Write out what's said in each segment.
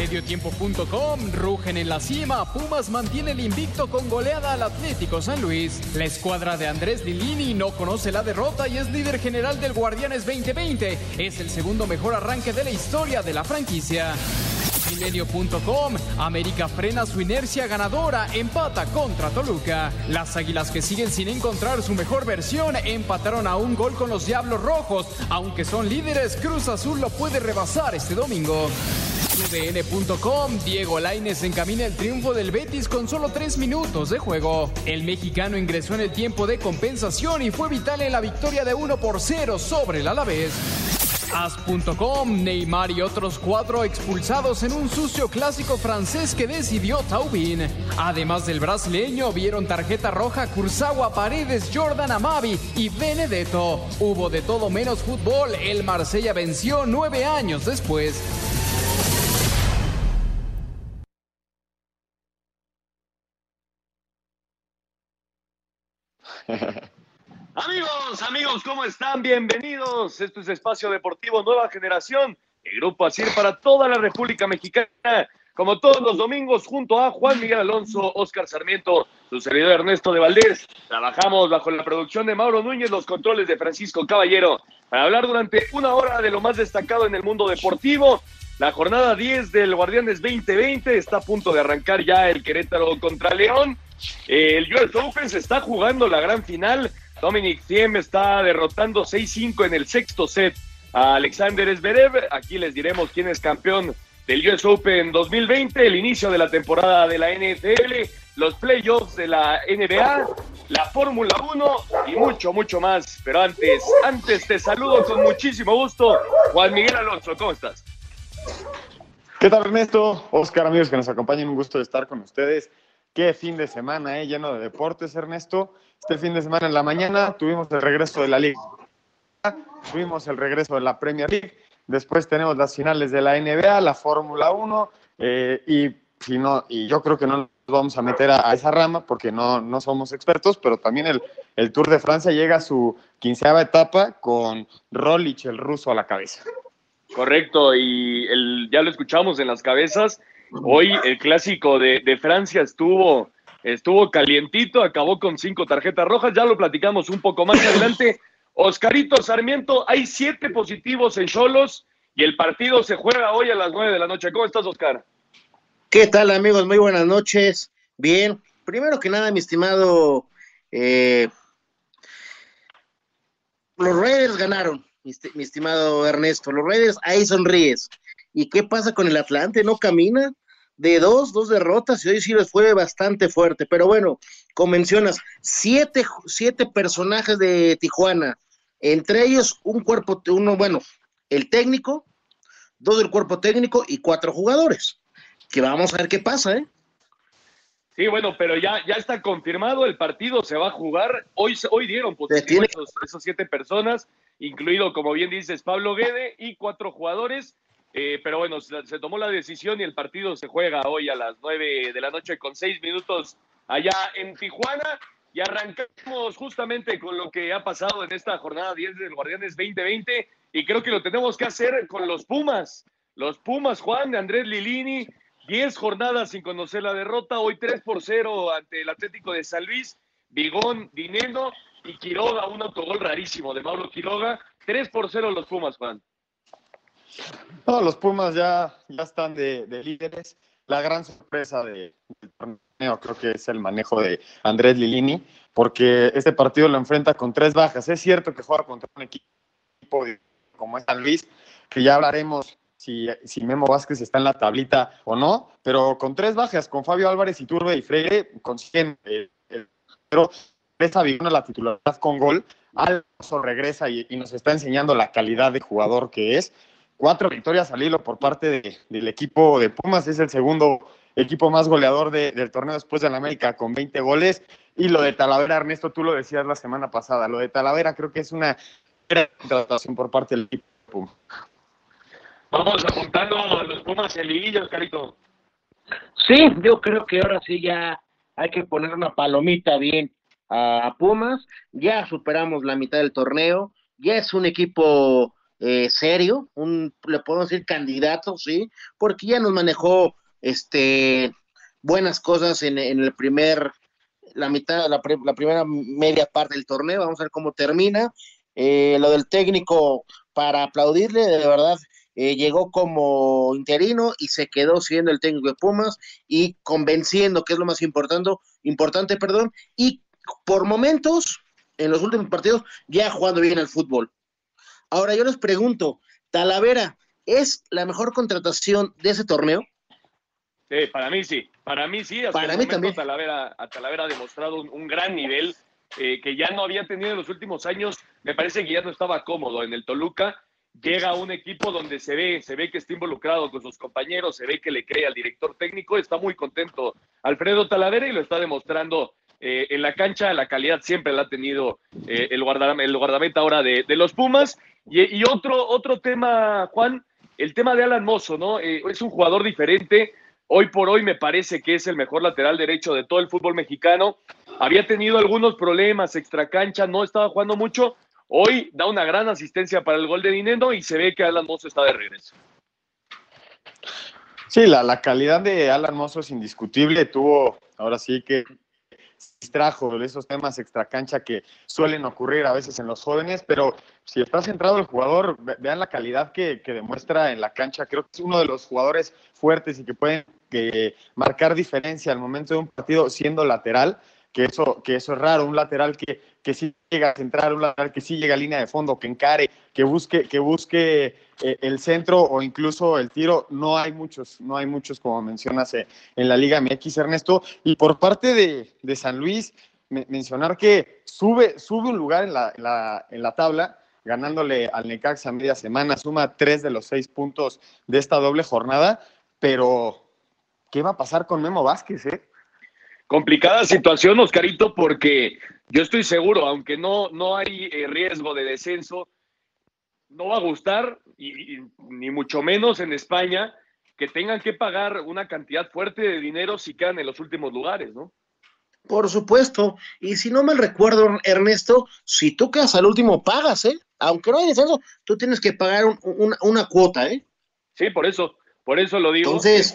Mediotiempo.com, rugen en la cima, Pumas mantiene el invicto con goleada al Atlético San Luis. La escuadra de Andrés Lilini no conoce la derrota y es líder general del Guardianes 2020. Es el segundo mejor arranque de la historia de la franquicia. Milenio.com, América frena su inercia ganadora, empata contra Toluca. Las águilas que siguen sin encontrar su mejor versión empataron a un gol con los Diablos Rojos. Aunque son líderes, Cruz Azul lo puede rebasar este domingo. UDN.com, Diego Laines encamina el triunfo del Betis con solo tres minutos de juego. El mexicano ingresó en el tiempo de compensación y fue vital en la victoria de 1 por 0 sobre el Alavés. As.com, Neymar y otros cuatro expulsados en un sucio clásico francés que decidió Taubin. Además del brasileño, vieron tarjeta roja Kurzawa Paredes, Jordan Amavi y Benedetto. Hubo de todo menos fútbol, el Marsella venció nueve años después. Amigos, amigos, ¿cómo están? Bienvenidos. Esto es Espacio Deportivo Nueva Generación, el grupo ASIR para toda la República Mexicana. Como todos los domingos, junto a Juan Miguel Alonso, Oscar Sarmiento, su servidor Ernesto de Valdés, trabajamos bajo la producción de Mauro Núñez, los controles de Francisco Caballero, para hablar durante una hora de lo más destacado en el mundo deportivo. La jornada 10 del Guardianes 2020 está a punto de arrancar ya el Querétaro contra León. El US Open se está jugando la gran final. Dominic Thiem está derrotando 6-5 en el sexto set a Alexander Zverev. Aquí les diremos quién es campeón del US Open 2020, el inicio de la temporada de la NFL, los playoffs de la NBA, la Fórmula 1 y mucho, mucho más. Pero antes, antes te saludo con muchísimo gusto. Juan Miguel Alonso, ¿cómo estás? ¿Qué tal Ernesto? Oscar, amigos que nos acompañan, un gusto de estar con ustedes. Qué fin de semana, ¿eh? lleno de deportes, Ernesto. Este fin de semana en la mañana tuvimos el regreso de la Liga, tuvimos el regreso de la Premier League, después tenemos las finales de la NBA, la Fórmula 1, eh, y, si no, y yo creo que no nos vamos a meter a, esa rama porque no, no, somos expertos, pero también el, el, Tour de Francia llega a su quinceava etapa con Rolich, el ruso, a la cabeza. Correcto, y el, ya lo escuchamos en las cabezas. Hoy el clásico de, de Francia estuvo estuvo calientito, acabó con cinco tarjetas rojas, ya lo platicamos un poco más adelante. Oscarito Sarmiento, hay siete positivos en Cholos y el partido se juega hoy a las nueve de la noche. ¿Cómo estás, Oscar? ¿Qué tal, amigos? Muy buenas noches. Bien, primero que nada, mi estimado, eh, los Raiders ganaron, mi, estimado Ernesto. Los Raiders, ahí sonríes. ¿Y qué pasa con el Atlante? ¿No camina? De dos, dos derrotas, y hoy sí les fue bastante fuerte. Pero bueno, como mencionas, siete, siete personajes de Tijuana, entre ellos un cuerpo, uno, bueno, el técnico, dos del cuerpo técnico y cuatro jugadores. Que vamos a ver qué pasa, ¿eh? Sí, bueno, pero ya, ya está confirmado, el partido se va a jugar. Hoy, hoy dieron positivo esos, esos siete personas, incluido, como bien dices, Pablo Guede y cuatro jugadores. Eh, pero bueno, se, tomó la decisión y el partido se juega hoy a las nueve de la noche con seis minutos allá en Tijuana. Y arrancamos justamente con lo que ha pasado en esta jornada 10 del Guardianes 2020 y creo que lo tenemos que hacer con los Pumas. Los Pumas, Juan de Andrés Lilini, 10 jornadas sin conocer la derrota, hoy 3 por 0 ante el Atlético de San Luis, Bigón, Dineno y Quiroga, un autogol rarísimo de Mauro Quiroga, 3 por 0 los Pumas, Juan. No, los Pumas ya, ya están de, de líderes. La gran sorpresa de, del torneo creo que es el manejo de Andrés Lilini, porque este partido lo enfrenta con tres bajas. Es cierto que juega contra un equipo como es San Luis, que ya hablaremos si, si, Memo Vázquez está en la tablita o no, pero con tres bajas, con Fabio Álvarez, Iturbe y Freire, consiguen el, pero esa a la titularidad con gol. Alonso regresa y, y nos está enseñando la calidad de jugador que es cuatro victorias al hilo por parte de, del equipo de Pumas, es el segundo equipo más goleador del torneo después de la América con 20 goles. Y lo de Talavera, Ernesto, tú lo decías la semana pasada, lo de Talavera creo que es una contratación por parte del equipo. Vamos apuntando a los Pumas en liguillas, Carito. Sí, yo creo que ahora sí ya hay que poner una palomita bien a Pumas. Ya superamos la mitad del torneo, ya es un equipo eh, serio, un, le podemos decir candidato, sí, porque ya nos manejó este buenas cosas en, el primer, la mitad, la, la, primera media parte del torneo, vamos a ver cómo termina. Eh, lo del técnico, para aplaudirle, de verdad, eh, llegó como interino y se quedó siendo el técnico de Pumas y convenciendo, que es lo más importante, importante, perdón, y por momentos, en los últimos partidos, ya jugando bien al fútbol. Ahora yo les pregunto, Talavera, ¿es la mejor contratación de ese torneo? Sí, para mí sí, para mí sí. para mí también. Talavera, Talavera ha demostrado un, gran nivel eh, que ya no había tenido en los últimos años. Me parece que ya no estaba cómodo en el Toluca. Llega a un equipo donde se ve, se ve que está involucrado con sus compañeros, se ve que le cree al director técnico. Está muy contento Alfredo Talavera y lo está demostrando eh, en la cancha. La calidad siempre la ha tenido eh, el, guardameta, el guardameta ahora de, los Pumas. Y, otro, otro tema, Juan, el tema de Alan Mozo, ¿no? es un jugador diferente Hoy por hoy me parece que es el mejor lateral derecho de todo el fútbol mexicano. Había tenido algunos problemas extracancha, no estaba jugando mucho. Hoy da una gran asistencia para el gol de Dineno y se ve que Alan Mozo está de regreso. Sí, la, la calidad de Alan Mozo es indiscutible. Tuvo, ahora sí que distrajo de esos temas extracancha que suelen ocurrir a veces en los jóvenes, pero si está centrado el jugador, vean la calidad que, que, demuestra en la cancha. Creo que es uno de los jugadores fuertes y que pueden que marcar diferencia al momento de un partido siendo lateral, que eso, que eso es raro, un lateral que, que sí llega a centrar, un lateral que sí llega a línea de fondo, que encare, que busque, que busque eh, el centro o incluso el tiro, no hay muchos, no hay muchos como mencionas eh, en la Liga MX, Ernesto. Y por parte de, de San Luis, mencionar que sube, sube un lugar en la, la, en la tabla, ganándole al Necaxa media semana, suma tres de los seis puntos de esta doble jornada, pero ¿qué va a pasar con Memo Vázquez, eh? Complicada situación, Oscarito, porque yo estoy seguro, aunque no, no hay eh, riesgo de descenso, no va a gustar, y, ni mucho menos en España, que tengan que pagar una cantidad fuerte de dinero si quedan en los últimos lugares, ¿no? Por supuesto, y si no me recuerdo, Ernesto, si tú quedas al último, pagas, ¿eh? Aunque no hay descenso, tú tienes que pagar una cuota, ¿eh? Sí, por eso. Por eso lo digo. Entonces,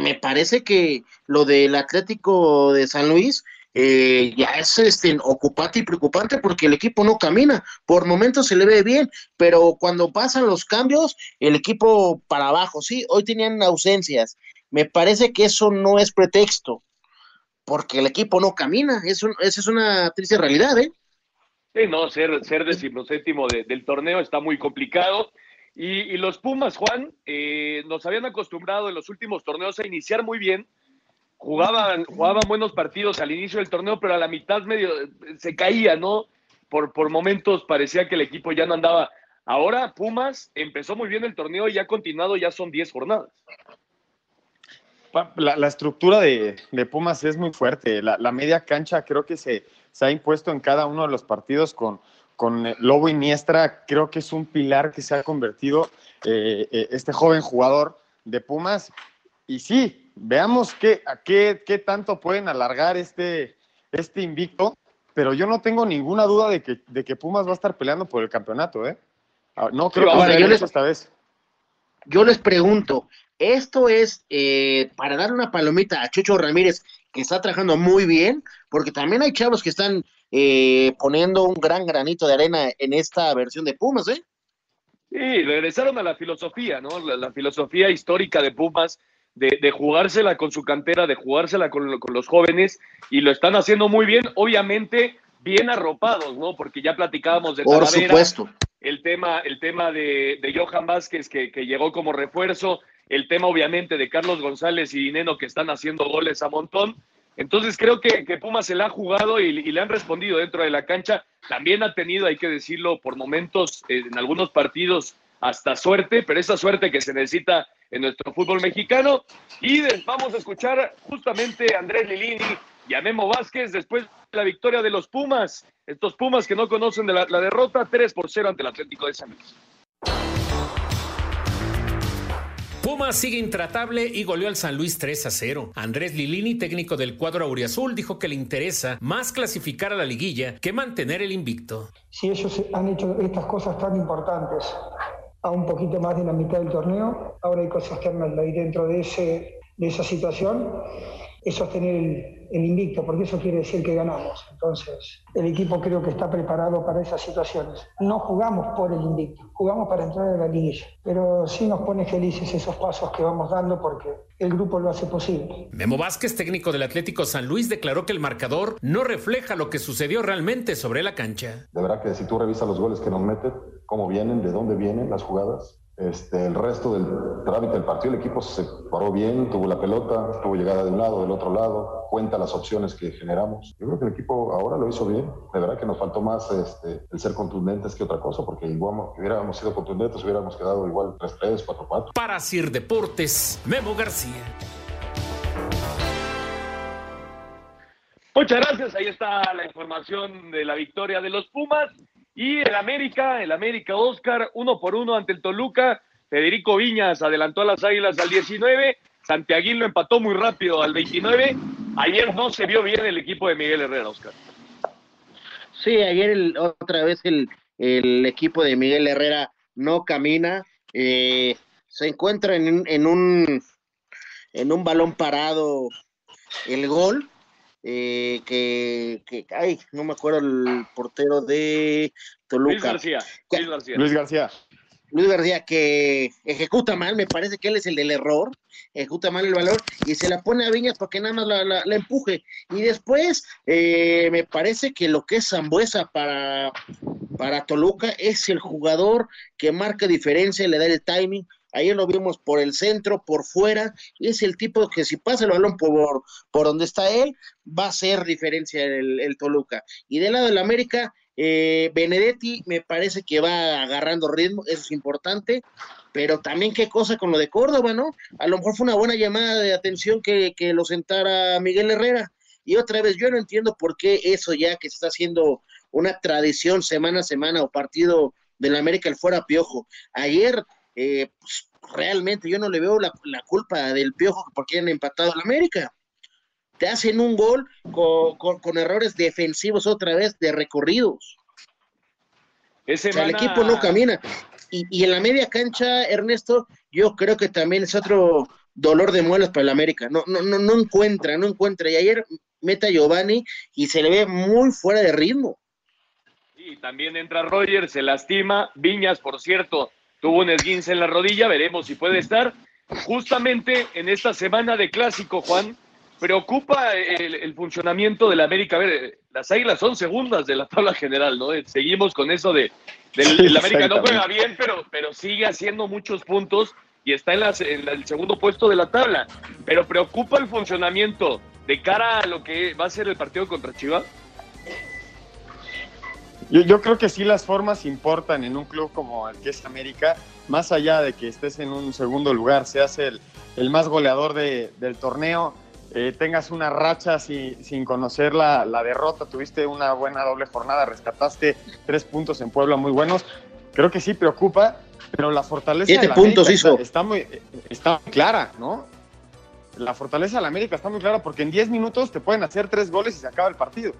Me, parece que lo del Atlético de San Luis eh, ya es este, ocupante y preocupante porque el equipo no camina. Por momentos se le ve bien, pero cuando pasan los cambios, el equipo para abajo. Sí, hoy tenían ausencias. Me parece que eso no es pretexto, porque el equipo no camina. Eso, esa es una triste realidad, ¿eh? Sí, no, ser, ser decimoséptimo del torneo está muy complicado. Y, los Pumas, Juan, eh, nos habían acostumbrado en los últimos torneos a iniciar muy bien. Jugaban, jugaban buenos partidos al inicio del torneo, pero a la mitad medio se caía, ¿no? Por, por momentos parecía que el equipo ya no andaba. Ahora Pumas empezó muy bien el torneo y ha continuado, ya son 10 jornadas. La, estructura de, Pumas es muy fuerte. La, la, media cancha creo que se, se ha impuesto en cada uno de los partidos con, con eh, Lobo Iniestra, creo que es un pilar que se ha convertido eh, eh, este joven jugador de Pumas. Y sí, veamos qué, a qué, qué tanto pueden alargar este, este invicto, pero yo no tengo ninguna duda de que, de que Pumas va a estar peleando por el campeonato, ¿eh? Ah, no creo que sea les, esta vez. Yo les pregunto, ¿esto es para dar una palomita a Chucho Ramírez, que está trabajando muy bien? Porque también hay chavos que están eh, poniendo un gran granito de arena en esta versión de Pumas, ¿eh? Sí, regresaron a la filosofía, ¿no? La, filosofía histórica de Pumas, de, jugársela con su cantera, de jugársela con, los jóvenes, y lo están haciendo muy bien, obviamente bien arropados, ¿no? Porque ya platicábamos de Por supuesto. El tema, el tema de, Johan Vázquez, que, que, llegó como refuerzo, el tema obviamente de Carlos González y Neno, que están haciendo goles a montón, entonces creo que, Pumas se la ha jugado y, le han respondido dentro de la cancha. También ha tenido, hay que decirlo, por momentos en algunos partidos hasta suerte, pero esa suerte que se necesita en nuestro fútbol mexicano. Y vamos a escuchar justamente a Andrés Lilini y a Memo Vázquez después de la victoria de los Pumas. Estos Pumas que no conocen la, la derrota 3 por 0 ante el Atlético de San Luis. Pumas sigue intratable y goleó al San Luis 3 a 0. Andrés Lilini, técnico del cuadro auriazul, dijo que le interesa más clasificar a la liguilla que mantener el invicto. Si ellos han hecho estas cosas tan importantes a un poquito más de la mitad del torneo, ahora hay cosas que andan ahí dentro de, ese, de esa situación, es sostener el, el invicto, porque eso quiere decir que ganamos. Entonces, el equipo creo que está preparado para esas situaciones. No jugamos por el invicto, jugamos para entrar a la liguilla, pero sí nos pone felices esos pasos que vamos dando porque el grupo lo hace posible. Memo Vázquez, técnico del Atlético San Luis, declaró que el marcador no refleja lo que sucedió realmente sobre la cancha. De verdad que si tú revisas los goles que nos meten, cómo vienen, de dónde vienen las jugadas, este, el resto del trámite del partido, el equipo se paró bien, tuvo la pelota, tuvo llegada de un lado, del otro lado, cuenta las opciones que generamos. Yo creo que el equipo ahora lo hizo bien. De verdad que nos faltó más este, el ser contundentes que otra cosa, porque igual hubiéramos sido contundentes, hubiéramos quedado igual 3-3, 4-4. Para Sir Deportes, Memo García. Muchas gracias. Ahí está la información de la victoria de los Pumas. Y el América, el América Oscar, uno por uno ante el Toluca. Federico Viñas adelantó a las Águilas al 19. Santiaguín lo empató muy rápido al 29. Ayer no se vio bien el equipo de Miguel Herrera, Oscar. Sí, ayer otra vez el, equipo de Miguel Herrera no camina. Eh, se encuentra en, en, un, en un balón parado el gol eh, que, que, ay, no me acuerdo el portero de Toluca. Luis García. Luis García. Luis García. Luis García que ejecuta mal, me parece que él es el del error, ejecuta mal el valor y se la pone a Viñas para que nada más la, empuje. Y después eh, me parece que lo que es Zambuesa para, para Toluca es el jugador que marca diferencia, le da el timing, Ayer lo vimos por el centro, por fuera, es el tipo que si pasa el balón por, por donde está él, va a ser diferencia el, Toluca. Y del lado del América, eh, Benedetti me parece que va agarrando ritmo, eso es importante, pero también qué cosa con lo de Córdoba, ¿no? A lo mejor fue una buena llamada de atención que, que lo sentara Miguel Herrera. Y otra vez, yo no entiendo por qué eso ya que se está haciendo una tradición semana a semana o partido del América el fuera piojo. Ayer eh, pues, realmente yo no le veo la, culpa del piojo porque han empatado al América. Te hacen un gol con, errores defensivos otra vez de recorridos. el equipo no camina. Y, en la media cancha, Ernesto, yo creo que también es otro dolor de muelas para el América. No, no, no, no encuentra, no encuentra. Y ayer meta Giovanni y se le ve muy fuera de ritmo. Y también entra Roger, se lastima. Viñas, por cierto, tuvo un esguince en la rodilla, veremos si puede estar. Justamente en esta semana de clásico, Juan, preocupa el, funcionamiento de la América. A ver, las águilas son segundas de la tabla general, ¿no? Seguimos con eso de, del América no juega bien, pero, pero sigue haciendo muchos puntos y está en, en el segundo puesto de la tabla. Pero preocupa el funcionamiento de cara a lo que va a ser el partido contra Chivas. Yo, creo que sí las formas importan en un club como el que es América, más allá de que estés en un segundo lugar, seas el, el más goleador del torneo, eh, tengas una racha sin conocer la, derrota, tuviste una buena doble jornada, rescataste tres puntos en Puebla muy buenos, creo que sí preocupa, pero la fortaleza de la puntos hizo. Está, muy, está clara, ¿no? La fortaleza de la América está muy clara porque en 10 minutos te pueden hacer tres goles y se acaba el partido.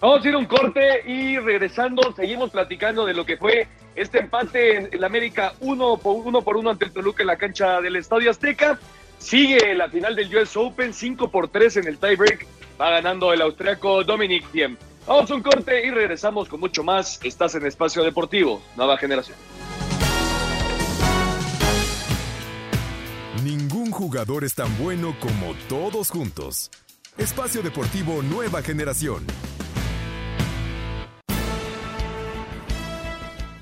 Vamos a ir a un corte y regresando seguimos platicando de lo que fue este empate en el América uno por uno, ante el Toluca en la cancha del Estadio Azteca. Sigue la final del US Open, 5 por 3 en el tiebreak. Va ganando el austriaco Dominic Thiem. Vamos a un corte y regresamos con mucho más. Estás en Espacio Deportivo, Nueva Generación. Ningún jugador es tan bueno como todos juntos. Espacio Deportivo Nueva Generación.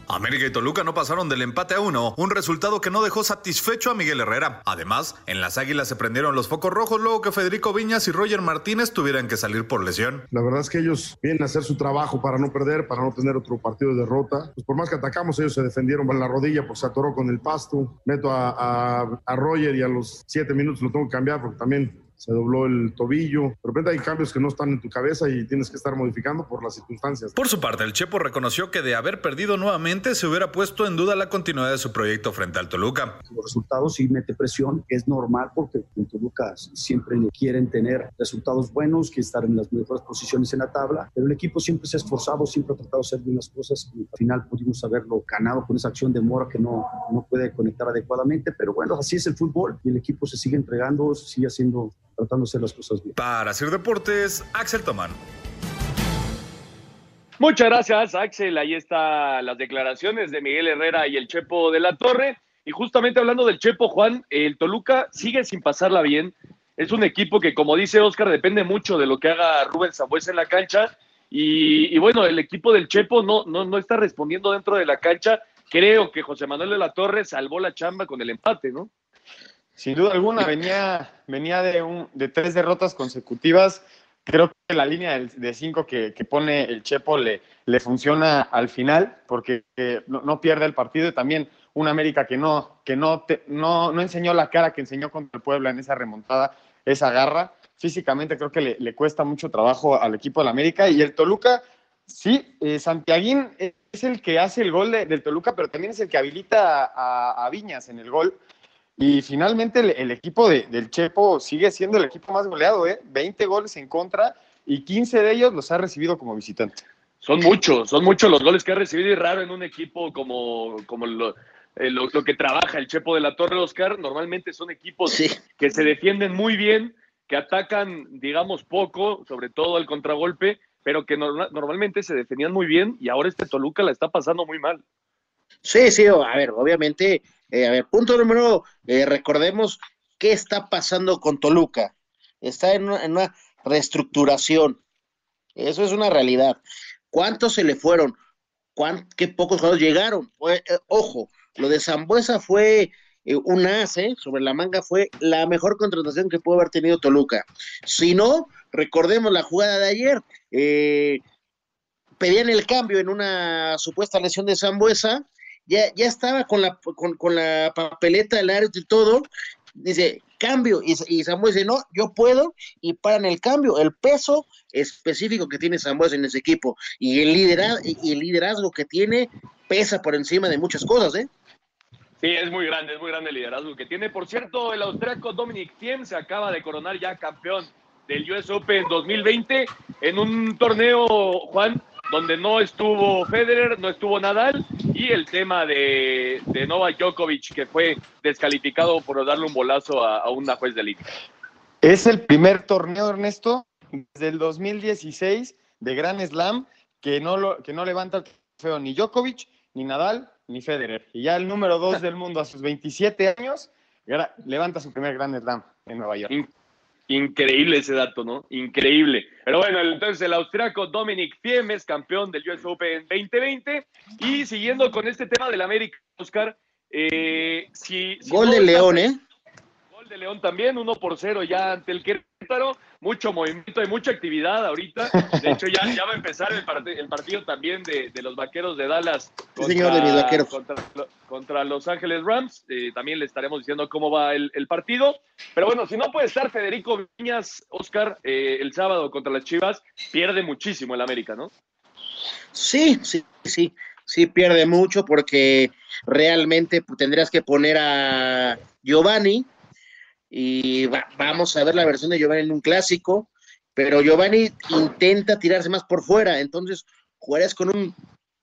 América y Toluca no pasaron del empate a uno, un resultado que no dejó satisfecho a Miguel Herrera. Además, en las Águilas se prendieron los focos rojos luego que Federico Viñas y Roger Martínez tuvieran que salir por lesión. La verdad es que ellos vienen a hacer su trabajo para no perder, para no tener otro partido de derrota. Pues por más que atacamos, ellos se defendieron en la rodilla, pues se atoró con el pasto. Meto a, a, a Roger y a los siete minutos lo tengo que cambiar porque también se dobló el tobillo. De repente hay cambios que no están en tu cabeza y tienes que estar modificando por las circunstancias. Por su parte, el Chepo reconoció que de haber perdido nuevamente se hubiera puesto en duda la continuidad de su proyecto frente al Toluca. Los resultados sí mete presión, es normal porque en Toluca siempre quieren tener resultados buenos, que estar en las mejores posiciones en la tabla, pero el equipo siempre se ha esforzado, siempre ha tratado de hacer bien las cosas y al final pudimos haberlo ganado con esa acción de Mora que no, no puede conectar adecuadamente, pero bueno, así es el fútbol y el equipo se sigue entregando, sigue haciendo hacer las cosas bien. Para hacer deportes, Axel Tomán. Muchas gracias, Axel. Ahí están las declaraciones de Miguel Herrera y el Chepo de la Torre. Y justamente hablando del Chepo, Juan, el Toluca sigue sin pasarla bien. Es un equipo que, como dice Oscar, depende mucho de lo que haga Rubén Zambuesa en la cancha. Y, y, bueno, el equipo del Chepo no, no, no está respondiendo dentro de la cancha. Creo que José Manuel de la Torre salvó la chamba con el empate, ¿no? Sin duda alguna, venía, venía de, un, de tres derrotas consecutivas. Creo que la línea de cinco que, que pone el Chepo le, le, funciona al final porque no, no, pierde el partido. Y también un América que, no, que no, te, no, no enseñó la cara que enseñó contra el Puebla en esa remontada, esa garra. Físicamente creo que le, le cuesta mucho trabajo al equipo del América. Y el Toluca, sí, eh, Santiaguín es el que hace el gol de, del Toluca, pero también es el que habilita a, a Viñas en el gol. Y finalmente el, el equipo de, del Chepo sigue siendo el equipo más goleado, ¿eh? 20 goles en contra y 15 de ellos los ha recibido como visitante. Son muchos, son muchos los goles que ha recibido y raro en un equipo como, como lo, eh, lo, lo, que trabaja el Chepo de la Torre Oscar. Normalmente son equipos sí. que se defienden muy bien, que atacan, digamos, poco, sobre todo el contragolpe, pero que no, normalmente se defendían muy bien y ahora este Toluca la está pasando muy mal. Sí, sí, a ver, obviamente eh, a ver, punto número, eh, recordemos qué está pasando con Toluca. Está en una, reestructuración. Eso es una realidad. ¿Cuántos se le fueron? ¿Cuán, ¿Qué pocos jugadores llegaron? Eh, ojo, lo de Zambuesa fue eh, un as, sobre la manga, fue la mejor contratación que pudo haber tenido Toluca. Si no, recordemos la jugada de ayer. Pedían el cambio en una supuesta lesión de Zambuesa ya, ya estaba con la, con, con la papeleta del árbitro y todo, dice, cambio, y, y Samuel dice, no, yo puedo, y paran el cambio, el peso específico que tiene Samuel en ese equipo, y el, liderazgo, y el liderazgo que tiene pesa por encima de muchas cosas, ¿eh? Sí, es muy grande, es muy grande el liderazgo que tiene. Por cierto, el austriaco Dominic Thiem se acaba de coronar ya campeón del US Open 2020 en un torneo, Juan, donde no estuvo Federer, no estuvo Nadal, y el tema de, de Novak Djokovic, que fue descalificado por darle un bolazo a, a una juez de liga. Es el primer torneo, Ernesto, desde el 2016 de Grand Slam que no, lo, que no levanta el trofeo ni Djokovic, ni Nadal, ni Federer. Y ya el número dos del mundo a sus 27 años levanta su primer Grand Slam en Nueva York. Increíble ese dato, ¿no? Increíble. Pero bueno, entonces el austriaco Dominic Thiem es campeón del US Open 2020. Y siguiendo con este tema del América, Oscar, eh, si, si Gol no de León, ¿eh? Gol de León también, 1 por 0 ya ante el Querétaro. Mucho movimiento y mucha actividad ahorita. De hecho, ya, ya va a empezar el, part el partido también de, de, los vaqueros de Dallas contra, sí, señor, de mis vaqueros. contra, contra Los Ángeles Rams. Eh, también le estaremos diciendo cómo va el, el, partido. Pero bueno, si no puede estar Federico Viñas, Oscar, eh, el sábado contra las Chivas, pierde muchísimo el América, ¿no? Sí, sí, sí. Sí, pierde mucho porque realmente tendrías que poner a Giovanni, y va, vamos a ver la versión de Giovanni en un clásico, pero Giovanni intenta tirarse más por fuera, entonces jugarías con un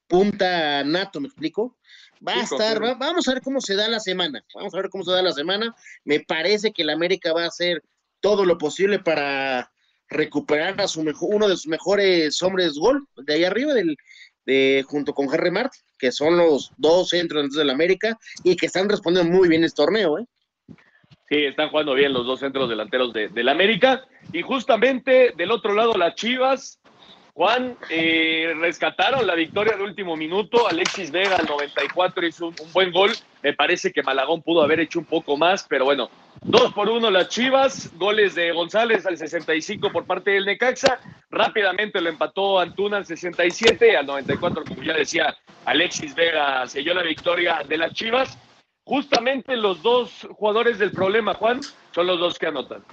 punta nato, ¿me explico? Va a estar, va, vamos a ver cómo se da la semana, vamos a ver cómo se da la semana, me parece que el América va a hacer todo lo posible para recuperar a su mejor, uno de sus mejores hombres gol de ahí arriba del, de, junto con Harry Mart, que son los dos centros del América y que están respondiendo muy bien este torneo, ¿eh? Sí, están jugando bien los dos centros delanteros de, del América. Y justamente del otro lado, las Chivas, Juan, eh, rescataron la victoria de último minuto. Alexis Vega al 94 hizo un, un, buen gol. Me parece que Malagón pudo haber hecho un poco más, pero bueno, dos por uno las Chivas. Goles de González al 65 por parte del Necaxa. Rápidamente lo empató Antuna al 67. Al 94, como ya decía, Alexis Vega selló la victoria de las Chivas. Justamente los dos jugadores del problema, Juan, son los dos que anotan.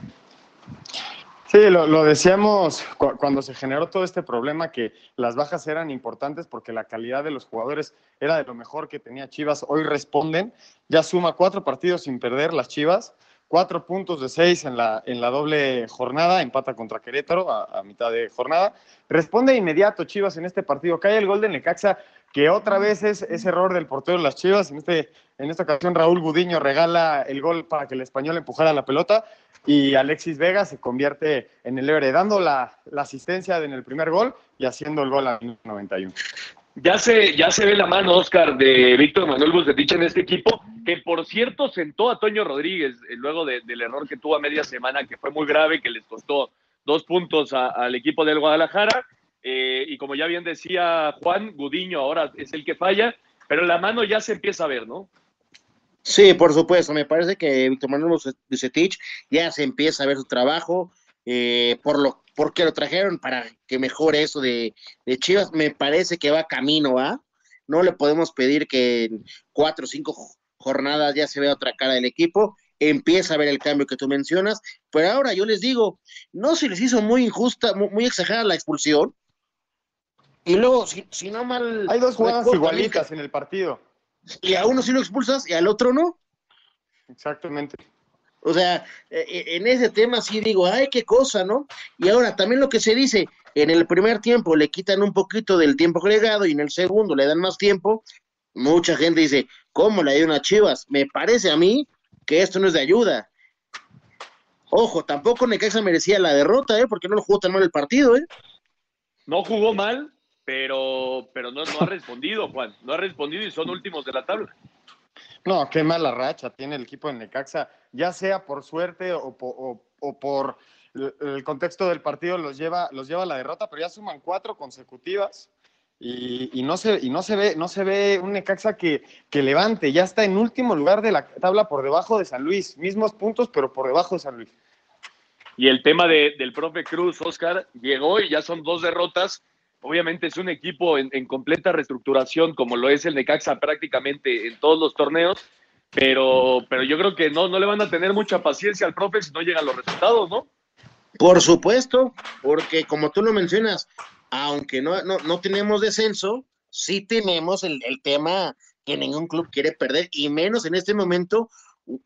Sí, lo, lo decíamos cu cuando se generó todo este problema, que las bajas eran importantes porque la calidad de los jugadores era de lo mejor que tenía Chivas. Hoy responden, ya suma cuatro partidos sin perder las Chivas, cuatro puntos de seis en la, en la doble jornada, empata contra Querétaro a, a mitad de jornada. Responde inmediato Chivas en este partido. Cae el gol de Necaxa, que otra vez es ese error del portero de las Chivas. En, este, en esta ocasión Raúl Gudiño regala el gol para que el español empujara la pelota y Alexis Vega se convierte en el héroe, dando la, la asistencia en el primer gol y haciendo el gol al 91. Ya se, ya se ve la mano, Oscar, de Víctor Manuel Bucetich en este equipo, que por cierto sentó a Toño Rodríguez eh, luego de, del error que tuvo a media semana, que fue muy grave, que les costó dos puntos al equipo del Guadalajara. Eh, y como ya bien decía Juan, Gudiño ahora es el que falla, pero la mano ya se empieza a ver, ¿no? Sí, por supuesto. Me parece que Víctor Manuel Bucetich ya se empieza a ver su trabajo. Eh, por lo porque lo trajeron para que mejore eso de, de, Chivas. Me parece que va camino, ¿ah? No le podemos pedir que en cuatro o cinco jornadas ya se vea otra cara del equipo. Empieza a ver el cambio que tú mencionas. Pero ahora yo les digo, no se les hizo muy injusta, muy, muy exagerada la expulsión. Y luego, si, si no mal. Hay dos jugadas igualitas en el partido. Y a uno sí lo expulsas y al otro no. Exactamente. O sea, en ese tema sí digo, ay, qué cosa, ¿no? Y ahora también lo que se dice, en el primer tiempo le quitan un poquito del tiempo agregado y en el segundo le dan más tiempo. Mucha gente dice, ¿cómo le dieron a Chivas? Me parece a mí que esto no es de ayuda. Ojo, tampoco Necaxa merecía la derrota, ¿eh? Porque no lo jugó tan mal el partido, ¿eh? No jugó mal, pero, pero no, no ha respondido, Juan. No ha respondido y son últimos de la tabla. No, qué mala racha tiene el equipo de Necaxa, ya sea por suerte o, o, o por el contexto del partido los lleva, los lleva a la derrota, pero ya suman cuatro consecutivas y, y, no, se, y no, se ve, no se ve un Necaxa que, que levante, ya está en último lugar de la tabla por debajo de San Luis, mismos puntos, pero por debajo de San Luis. Y el tema de, del profe Cruz, Oscar, llegó y ya son dos derrotas obviamente es un equipo en, completa reestructuración, como lo es el Necaxa prácticamente en todos los torneos, pero, pero yo creo que no, no le van a tener mucha paciencia al profe si no llegan los resultados, ¿no? Por supuesto, porque como tú lo mencionas, aunque no, no, no tenemos descenso, sí tenemos el, el tema que ningún club quiere perder, y menos en este momento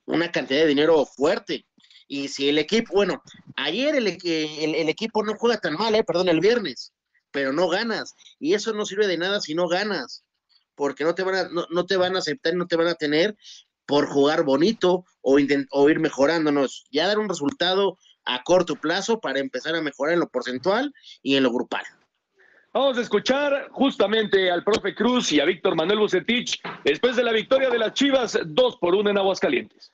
una cantidad de dinero fuerte. Y si el equipo, bueno, ayer el, el, el equipo no juega tan mal, eh, perdón, el viernes, pero no ganas. Y eso no sirve de nada si no ganas, porque no te van a, no, no te van a aceptar, no te van a tener por jugar bonito o, ir mejorándonos. Ya dar un resultado a corto plazo para empezar a mejorar en lo porcentual y en lo grupal. Vamos a escuchar justamente al profe Cruz y a Víctor Manuel Bucetich después de la victoria de las Chivas, dos por uno en Aguascalientes.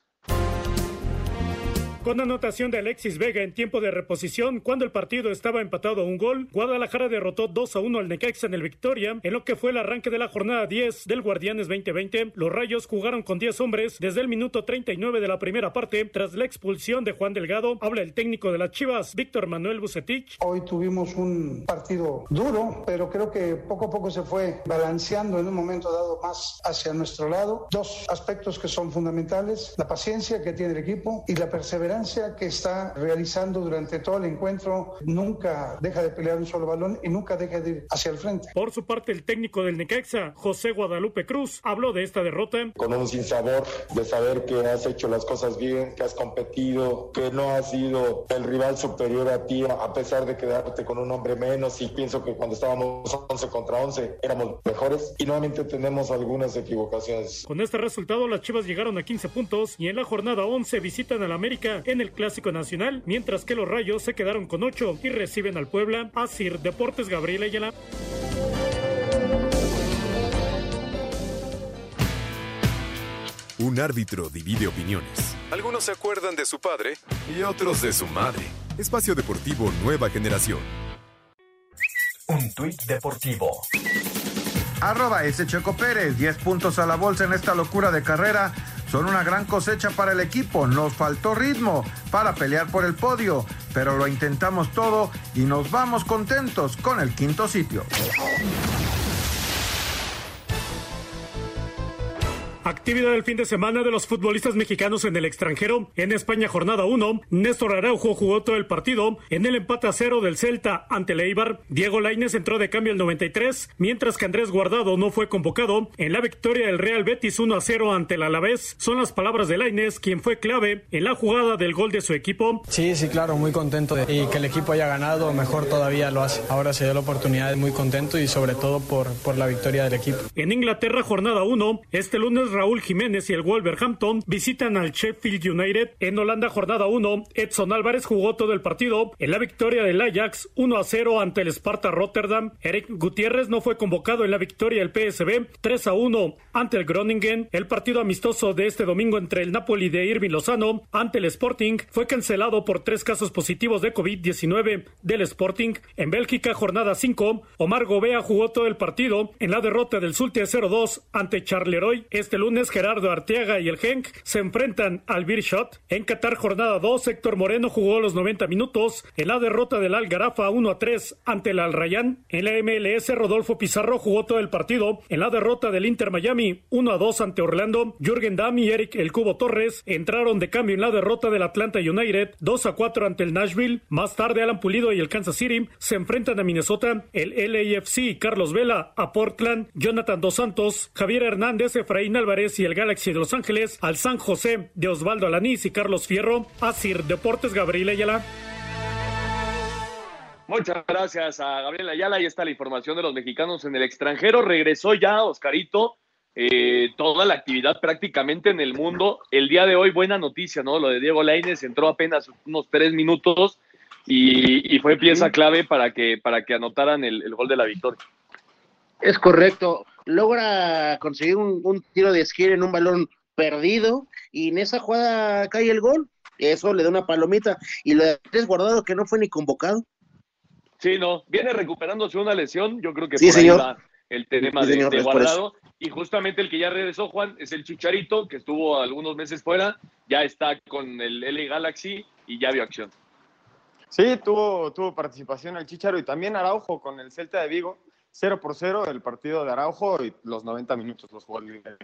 Con anotación de Alexis Vega en tiempo de reposición, cuando el partido estaba empatado a un gol, Guadalajara derrotó 2 a 1 al Necaxa en el Victoria, en lo que fue el arranque de la jornada 10 del Guardianes 2020. Los Rayos jugaron con 10 hombres desde el minuto 39 de la primera parte, tras la expulsión de Juan Delgado. Habla el técnico de las Chivas, Víctor Manuel Bucetich. Hoy tuvimos un partido duro, pero creo que poco a poco se fue balanceando en un momento dado más hacia nuestro lado. Dos aspectos que son fundamentales, la paciencia que tiene el equipo y la perseverancia que está realizando durante todo el encuentro. Nunca deja de pelear un solo balón y nunca deja de ir hacia el frente. Por su parte, el técnico del Necaxa, José Guadalupe Cruz, habló de esta derrota. Con un sinsabor de saber que has hecho las cosas bien, que has competido, que no has sido el rival superior a ti, a pesar de quedarte con un hombre menos. Y pienso que cuando estábamos 11 contra 11 éramos mejores y nuevamente tenemos algunas equivocaciones. Con este resultado, las Chivas llegaron a 15 puntos y en la jornada 11 visitan al América en el Clásico Nacional, mientras que los Rayos se quedaron con 8 y reciben al Puebla. Asir Deportes Gabriel Ayala. Un árbitro divide opiniones. Algunos se acuerdan de su padre y otros de su madre. Espacio Deportivo Nueva Generación. Un tuit deportivo. Arroba ese Checo Pérez, 10 puntos a la bolsa en esta locura de carrera. Son una gran cosecha para el equipo. Nos faltó ritmo para pelear por el podio, pero lo intentamos todo y nos vamos contentos con el quinto sitio. Actividad del fin de semana de los futbolistas mexicanos en el extranjero. En España, jornada 1. Néstor Araujo jugó todo el partido en el empate a cero del Celta ante el Eibar. Diego Lainez entró de cambio el 93, mientras que Andrés Guardado no fue convocado. En la victoria del Real Betis 1 a 0 ante el Alavés, son las palabras de Lainez, quien fue clave en la jugada del gol de su equipo. Sí, sí, claro, muy contento de, y que el equipo haya ganado, mejor todavía lo hace. Ahora se dio la oportunidad, muy contento y sobre todo por, por la victoria del equipo. En Inglaterra, jornada 1. Este lunes Raúl Jiménez y el Wolverhampton visitan al Sheffield United. En Holanda, jornada 1, Edson Álvarez jugó todo el partido en la victoria del Ajax 1 a 0 ante el Sparta Rotterdam. Eric Gutiérrez no fue convocado en la victoria del PSB 3 a 1 ante el Groningen. El partido amistoso de este domingo entre el Napoli de Irving Lozano ante el Sporting fue cancelado por tres casos positivos de COVID-19 del Sporting. En Bélgica, jornada 5, Omar Gobea jugó todo el partido en la derrota del Zulte 0-2 ante Charleroi. Este lunes, Gerardo Gerardo Arteaga y el Genk se enfrentan al Shot. En Qatar, jornada 2, Héctor Moreno jugó los 90 minutos en la derrota del Algarafa 1 a 3 ante el Al Rayyan. En la MLS, Rodolfo Pizarro jugó todo el partido en la derrota del Inter Miami 1 a 2 ante Orlando. Jürgen Damm y Eric El Cubo Torres entraron de cambio en la derrota del Atlanta United 2 a 4 ante el Nashville. Más tarde, Alan Pulido y el Kansas City se enfrentan a Minnesota. El LAFC Carlos Vela a Portland. Jonathan Dos Santos, Javier Hernández, Efraín Álvarez y el Galaxy de Los Ángeles, al San José de Osvaldo Alanís y Carlos Fierro, a Sir Deportes Gabriel Ayala. Muchas gracias a Gabriel Ayala. Ahí está la información de los mexicanos en el extranjero. Regresó ya Oscarito. Eh, toda la actividad prácticamente en el mundo. El día de hoy, buena noticia, ¿no? Lo de Diego Lainez entró apenas unos tres minutos y, fue pieza clave para que, para que anotaran el, el gol de la victoria. Es correcto logra conseguir un, tiro de esquina en un balón perdido y en esa jugada cae el gol. Eso le da una palomita y lo de Guardado que no fue ni convocado. Sí, no, viene recuperándose una lesión, yo creo que sí, por señor. ahí va el tema de, Guardado. Y justamente el que ya regresó, Juan, es el Chicharito, que estuvo algunos meses fuera, ya está con el LA Galaxy y ya vio acción. Sí, tuvo, tuvo participación el Chicharo y también Araujo con el Celta de Vigo 0 por 0 el partido de Araujo y los 90 minutos los jugó el Liga.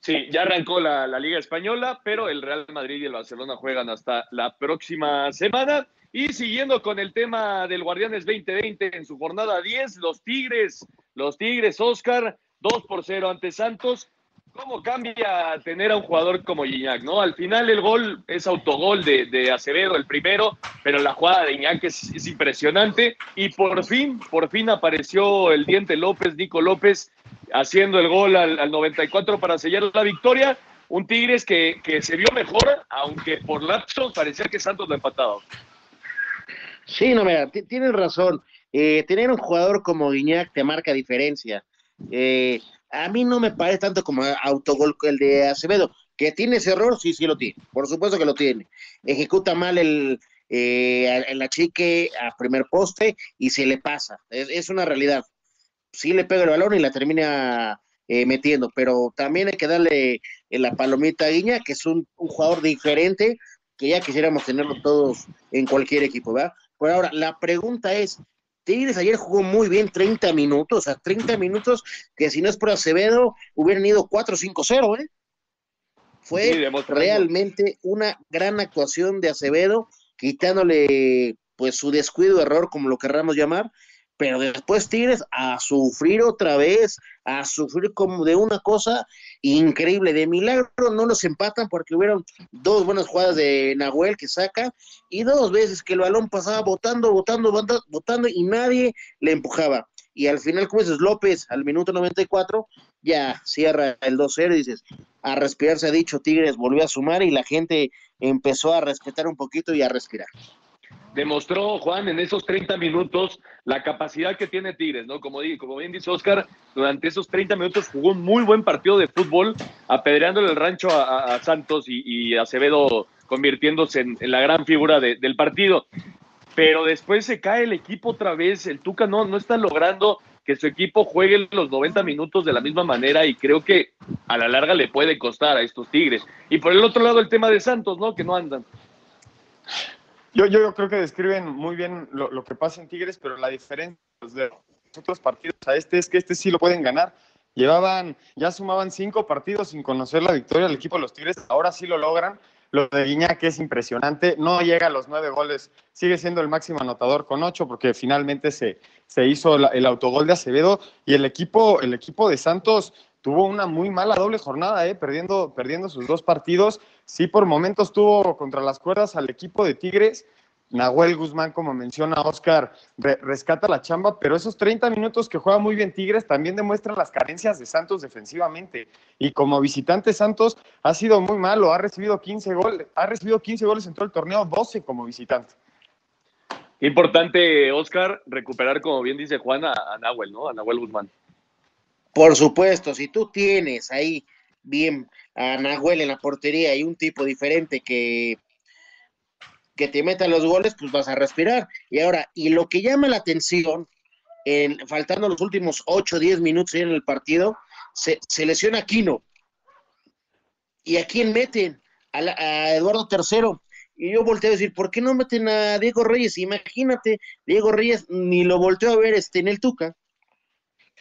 Sí, ya arrancó la, Liga Española, pero el Real Madrid y el Barcelona juegan hasta la próxima semana. Y siguiendo con el tema del Guardianes 2020 en su jornada 10, los Tigres, los Tigres, Oscar, 2 por 0 ante Santos. ¿Cómo cambia tener a un jugador como Gignac, no? Al final el gol es autogol de, de Acevedo, el primero, pero la jugada de Gignac es, impresionante. Y por fin, por fin apareció el diente López, Nico López, haciendo el gol al, 94 para sellar la victoria. Un Tigres que, que se vio mejor, aunque por lapsos parecía que Santos lo empatado. Sí, no, mira, tienes razón. Eh, tener un jugador como Guiñac te marca diferencia. Eh, a mí no me parece tanto como autogol el de Acevedo. Que tiene ese error, sí, sí lo tiene. Por supuesto que lo tiene. Ejecuta mal el, eh, el achique a primer poste y se le pasa. Es, una realidad. Sí le pega el balón y la termina eh, metiendo, pero también hay que darle la palomita a Guiña, que es un, un, jugador diferente que ya quisiéramos tenerlo todos en cualquier equipo, ¿verdad? Por ahora, la pregunta es, Tigres ayer jugó muy bien 30 minutos, o sea, 30 minutos que si no es por Acevedo hubieran ido 4-5-0, ¿eh? Fue realmente una gran actuación de Acevedo, quitándole pues su descuido, error, como lo querramos llamar, pero después Tigres a sufrir otra vez, a sufrir como de una cosa increíble. De milagro no los empatan porque hubieron dos buenas jugadas de Nahuel que saca y dos veces que el balón pasaba botando, botando, botando y nadie le empujaba. Y al final, como dices, López al minuto 94 ya cierra el 2-0 y dices, a respirar se ha dicho, Tigres volvió a sumar y la gente empezó a respetar un poquito y a respirar demostró Juan en esos 30 minutos la capacidad que tiene Tigres, ¿no? Como, como bien dice Oscar, durante esos 30 minutos jugó un muy buen partido de fútbol, apedreándole el rancho a, Santos y, Acevedo convirtiéndose en, la gran figura del partido. pero después se cae el equipo otra vez. El Tuca no, no está logrando que su equipo juegue los 90 minutos de la misma manera y creo que a la larga le puede costar a estos Tigres. Y por el otro lado el tema de Santos, ¿no? Que no andan. Yo, yo creo que describen muy bien lo, lo que pasa en Tigres, pero la diferencia de los otros partidos a este es que este sí lo pueden ganar. Llevaban, ya sumaban cinco partidos sin conocer la victoria del equipo de los Tigres, ahora sí lo logran. Lo de que es impresionante, no llega a los nueve goles, sigue siendo el máximo anotador con ocho, porque finalmente se, se hizo el autogol de Acevedo. Y el equipo, el equipo de Santos tuvo una muy mala doble jornada, eh, perdiendo, perdiendo sus dos partidos. Sí, por momentos tuvo contra las cuerdas al equipo de Tigres, Nahuel Guzmán, como menciona Oscar, rescata la chamba, pero esos 30 minutos que juega muy bien Tigres también demuestran las carencias de Santos defensivamente. Y como visitante Santos ha sido muy malo, ha recibido 15 goles, ha recibido 15 goles en todo el torneo, 12 como visitante. Importante, Oscar, recuperar, como bien dice Juan, a, a Nahuel, ¿no? A Nahuel Guzmán. Por supuesto, si tú tienes ahí bien a Nahuel en la portería y un tipo diferente que que te meta los goles, pues vas a respirar. Y ahora, y lo que llama la atención, en, faltando los últimos 8 o 10 minutos en el partido, se, se lesiona Aquino. ¿Y a quién meten? A, Eduardo III. Y yo volteo a decir, ¿por qué no meten a Diego Reyes? Imagínate, Diego Reyes ni lo volteó a ver este, en el Tuca.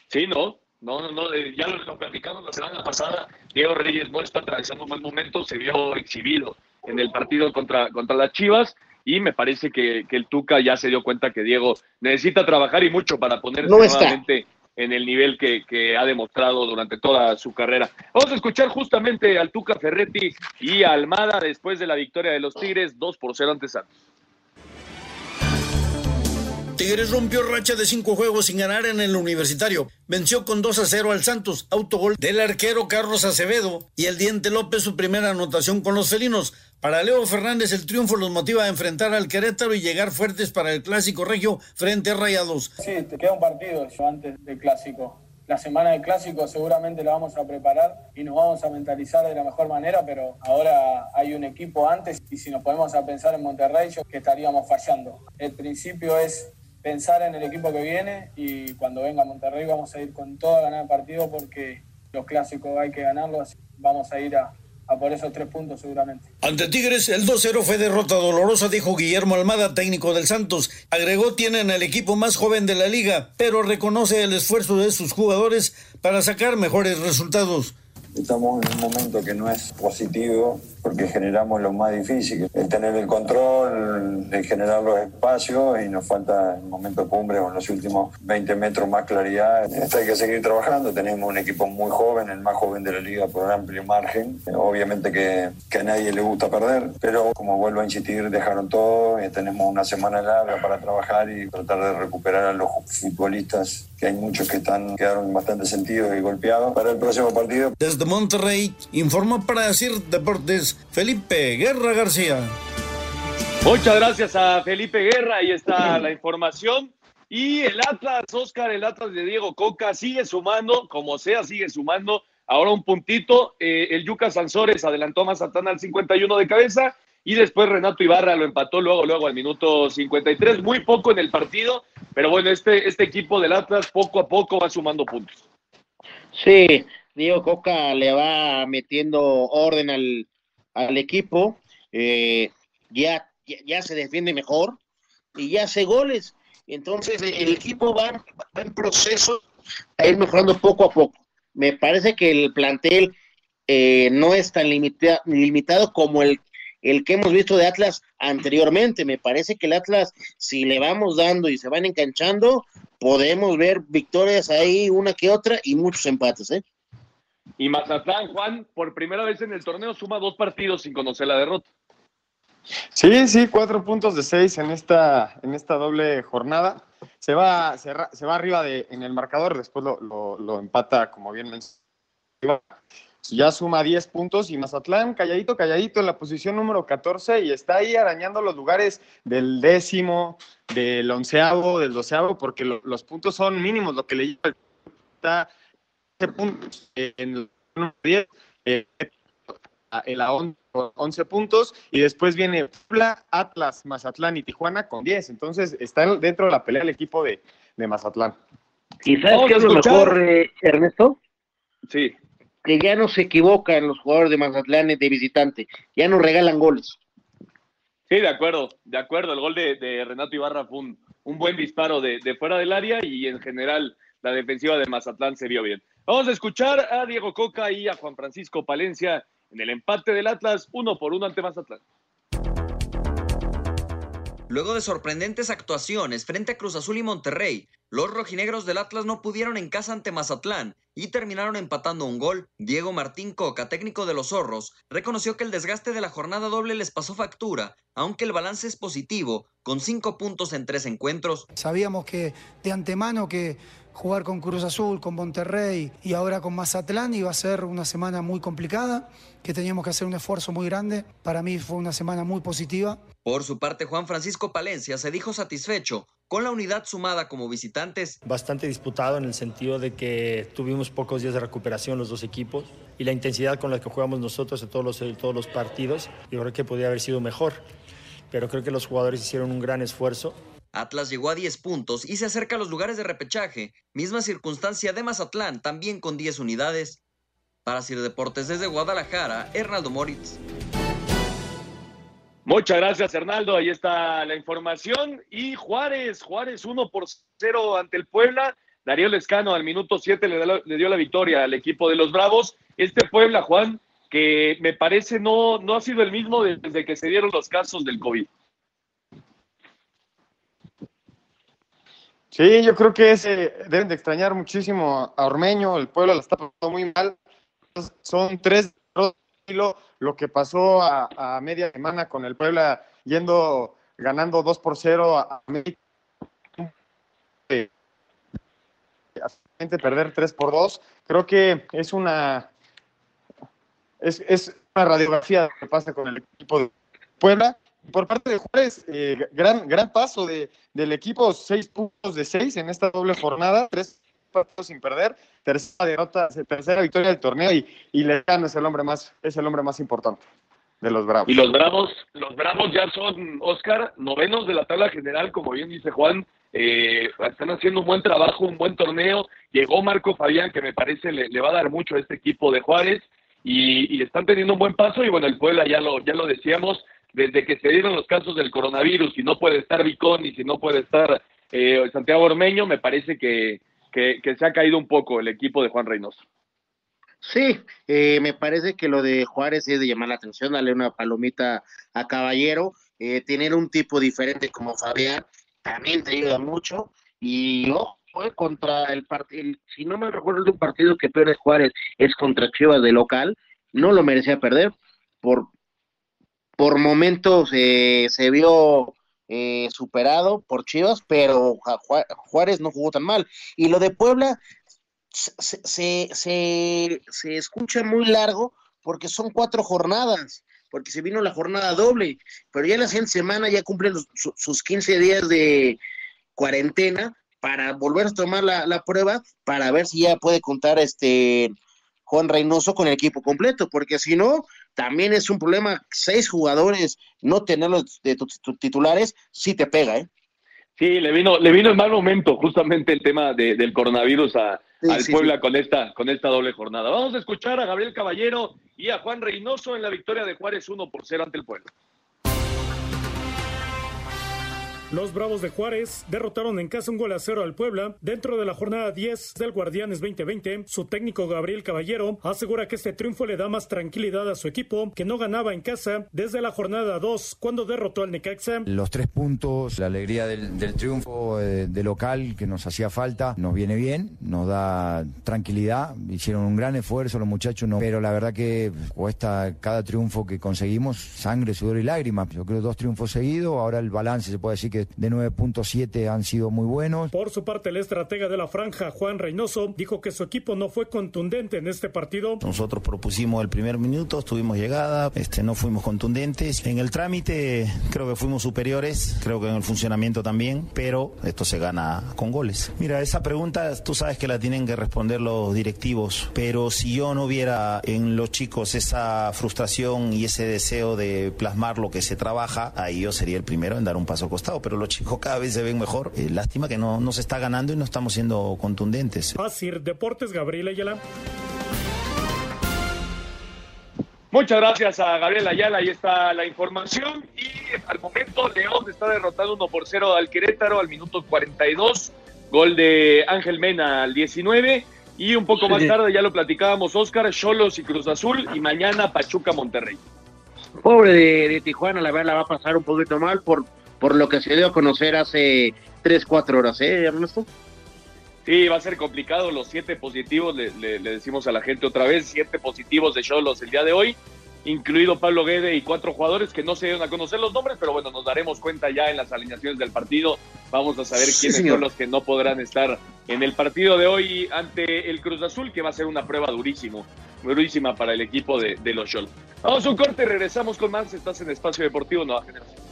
Sí, no, no, no, no, eh, ya lo, platicamos la semana pasada. Diego Reyes no está atravesando un mal momento, se vio exhibido en el partido contra, contra las Chivas y me parece que, el Tuca ya se dio cuenta que Diego necesita trabajar y mucho para ponerse nuevamente en el nivel que, ha demostrado durante toda su carrera. Vamos a escuchar justamente al Tuca Ferretti y a Almada después de la victoria de los Tigres, 2 por 0 ante Santos. Tigres rompió racha de cinco juegos sin ganar en el universitario. Venció con 2 a 0 al Santos, autogol del arquero Carlos Acevedo y el Diente López su primera anotación con los felinos. Para Leo Fernández el triunfo los motiva a enfrentar al Querétaro y llegar fuertes para el clásico regio frente a Rayados. Sí, te queda un partido antes del clásico. La semana del clásico seguramente la vamos a preparar y nos vamos a mentalizar de la mejor manera, pero ahora hay un equipo antes y si nos ponemos a pensar en Monterrey, yo que estaríamos fallando. El principio es pensar en el equipo que viene y cuando venga Monterrey vamos a ir con todo a ganar el partido porque los clásicos hay que ganarlos, vamos a ir a, por esos tres puntos seguramente. Ante Tigres, el 2-0 fue derrota dolorosa, dijo Guillermo Almada, técnico del Santos. Agregó, tienen el equipo más joven de la liga, pero reconoce el esfuerzo de sus jugadores para sacar mejores resultados. Estamos en un momento que no es positivo porque generamos lo más difícil, el tener el control, el generar los espacios y nos falta en el momento cumbre o en los últimos 20 metros más claridad. Esto hay que seguir trabajando, tenemos un equipo muy joven, el más joven de la liga por amplio margen. Obviamente que, que a nadie le gusta perder, pero como vuelvo a insistir, dejaron todo, y tenemos una semana larga para trabajar y tratar de recuperar a los futbolistas, que hay muchos que están quedaron bastante sentidos y golpeados para el próximo partido. Desde Monterrey, informó para decir Deportes Felipe Guerra García. Muchas gracias a Felipe Guerra, ahí está la información. Y el Atlas, Oscar, el Atlas de Diego Coca sigue sumando, como sea, sigue sumando. Ahora un puntito. Eh, el Yuca Sansores adelantó a Mazatán al 51 de cabeza y después Renato Ibarra lo empató luego, luego al minuto 53. Muy poco en el partido, pero bueno, este, este equipo del Atlas poco a poco va sumando puntos. Sí, Diego Coca le va metiendo orden al, al equipo, eh, ya, ya, se defiende mejor y ya hace goles. Entonces el equipo va, en proceso a ir mejorando poco a poco. Me parece que el plantel eh, no es tan limitado como el, el que hemos visto de Atlas anteriormente. Me parece que el Atlas, si le vamos dando y se van enganchando, podemos ver victorias ahí, una que otra, y muchos empates. ¿eh? Y Mazatlán, Juan, por primera vez en el torneo, suma dos partidos sin conocer la derrota. Sí, sí, cuatro puntos de seis en esta, en esta doble jornada. Se va, se, va arriba de, en el marcador, después lo, lo, empata, como bien mencioné. Ya suma diez puntos y Mazatlán, calladito, calladito en la posición número 14 y está ahí arañando los lugares del décimo, del onceavo, del doceavo, porque los puntos son mínimos, lo que le lleva puntos en el 10, eh, con 11 puntos y después viene Puebla, Atlas, Mazatlán y Tijuana con 10. Entonces está dentro de la pelea el equipo de, de Mazatlán. ¿Y sabes qué es lo mejor, eh, Ernesto? Sí. Que ya no se equivocan los jugadores de Mazatlán de visitante, ya no regalan goles. Sí, de acuerdo, de acuerdo. El gol de, de Renato Ibarra fue un, un buen disparo de, de, fuera del área y en general la defensiva de Mazatlán se vio bien. Vamos a escuchar a Diego Coca y a Juan Francisco Palencia en el empate del Atlas, uno por uno ante Mazatlán. Luego de sorprendentes actuaciones frente a Cruz Azul y Monterrey, los rojinegros del Atlas no pudieron en casa ante Mazatlán y terminaron empatando un gol. Diego Martín Coca, técnico de los zorros, reconoció que el desgaste de la jornada doble les pasó factura, aunque el balance es positivo, con cinco puntos en tres encuentros. Sabíamos que de antemano que jugar con Cruz Azul, con Monterrey y ahora con Mazatlán iba a ser una semana muy complicada, que teníamos que hacer un esfuerzo muy grande. Para mí fue una semana muy positiva. Por su parte, Juan Francisco Palencia se dijo satisfecho con la unidad sumada como visitantes. Bastante disputado en el sentido de que tuvimos pocos días de recuperación los dos equipos y la intensidad con la que jugamos nosotros en todos los, en todos los partidos, yo creo que podría haber sido mejor. Pero creo que los jugadores hicieron un gran esfuerzo Atlas llegó a 10 puntos y se acerca a los lugares de repechaje, misma circunstancia de Mazatlán, también con 10 unidades. Para Sir Deportes desde Guadalajara, Hernaldo Moritz. Muchas gracias, Hernaldo. Ahí está la información. Y Juárez, Juárez 1 por 0 ante el Puebla. Darío Lescano al minuto 7 le, dio la victoria al equipo de los Bravos. Este Puebla, Juan, que me parece no, no ha sido el mismo desde que se dieron los casos del COVID. Sí, yo creo que ese, deben de extrañar muchísimo a Ormeño, el pueblo la está pasando muy mal. Son tres lo, que pasó a, media semana con el Puebla yendo ganando 2 por 0 a, América. perder 3 por 2. Creo que es una es, es una radiografía de lo que pasa con el equipo de Puebla por parte de Juárez, eh, gran, gran paso de, del equipo, seis puntos de seis en esta doble jornada, tres partidos sin perder, tercera derrota, tercera victoria del torneo y, y Lejano es el hombre más, es el hombre más importante de los Bravos. Y los Bravos, los Bravos ya son, Oscar, novenos de la tabla general, como bien dice Juan, eh, están haciendo un buen trabajo, un buen torneo. Llegó Marco Fabián, que me parece le, va a dar mucho a este equipo de Juárez, y, y, están teniendo un buen paso. Y bueno, el Puebla ya lo, ya lo decíamos, desde que se dieron los casos del coronavirus y no puede estar Vicón y si no puede estar eh, Santiago Ormeño, me parece que, que, se ha caído un poco el equipo de Juan Reynoso. Sí, eh, me parece que lo de Juárez es de llamar la atención, darle una palomita a Caballero, eh, tener un tipo diferente como Fabián también te ayuda mucho y ojo, fue contra el partido, si no me recuerdo de un partido que pierde Juárez es contra Chivas de local, no lo merecía perder por por momentos eh, se vio eh, superado por Chivas, pero Juárez no jugó tan mal. Y lo de Puebla se, se, se, escucha muy largo porque son cuatro jornadas, porque se vino la jornada doble, pero ya la siguiente semana ya cumplen los, su, sus 15 días de cuarentena para volver a tomar la, la, prueba, para ver si ya puede contar este Juan Reynoso con el equipo completo, porque si no, también es un problema, seis jugadores, no tenerlos de tus titulares, sí te pega, ¿eh? Sí, le vino, le vino en mal momento justamente el tema de, del coronavirus a, sí, al sí, Puebla sí. con esta, con esta doble jornada. Vamos a escuchar a Gabriel Caballero y a Juan Reynoso en la victoria de Juárez 1 por 0 ante el Puebla. Los Bravos de Juárez derrotaron en casa un gol a cero al Puebla dentro de la jornada 10 del Guardianes 2020. Su técnico Gabriel Caballero asegura que este triunfo le da más tranquilidad a su equipo que no ganaba en casa desde la jornada 2 cuando derrotó al Necaxa. Los tres puntos, la alegría del, triunfo eh, de local que nos hacía falta, nos viene bien, nos da tranquilidad. Hicieron un gran esfuerzo los muchachos, pero la verdad que cuesta cada triunfo que conseguimos sangre, sudor y lágrimas. Yo creo dos triunfos seguidos, ahora el balance se puede decir que que de 9.7 han sido muy buenos. Por su parte, el estratega de la franja, Juan Reynoso, dijo que su equipo no fue contundente en este partido. Nosotros propusimos el primer minuto, tuvimos llegada, este, no fuimos contundentes. En el trámite creo que fuimos superiores, creo que en el funcionamiento también, pero esto se gana con goles. Mira, esa pregunta tú sabes que la tienen que responder los directivos, pero si yo no viera en los chicos esa frustración y ese deseo de plasmar lo que se trabaja, ahí yo sería el primero en dar un paso al costado, pero los chicos cada vez se ven mejor. Eh, lástima que no, no se está ganando y no estamos siendo contundentes. Así, Deportes, Gabriel Ayala. Muchas gracias a Gabriel Ayala, ahí está la información. Y al momento León está derrotando 1 por 0 al Querétaro al minuto 42, gol de Ángel Mena al 19. Y un poco más tarde, ya lo platicábamos, Oscar, Cholos y Cruz Azul, y mañana Pachuca Monterrey. Pobre de, de Tijuana, la verdad la va a pasar un poquito mal por, por lo que se dio a conocer hace 3, 4 horas, ¿eh, Ernesto? Sí, va a ser complicado. Los siete positivos, le, le- le decimos a la gente otra vez, siete positivos de Cholos el día de hoy, incluido Pablo Guede y cuatro jugadores que no se dieron a conocer los nombres, pero bueno, nos daremos cuenta ya en las alineaciones del partido. Vamos a saber Sí, quiénes señor. son los que no podrán estar en el partido de hoy ante el Cruz Azul, que va a ser una prueba durísimo, durísima para el equipo de, de los Cholos. Vamos a un corte, regresamos con más. Estás en Espacio Deportivo Nueva Generación.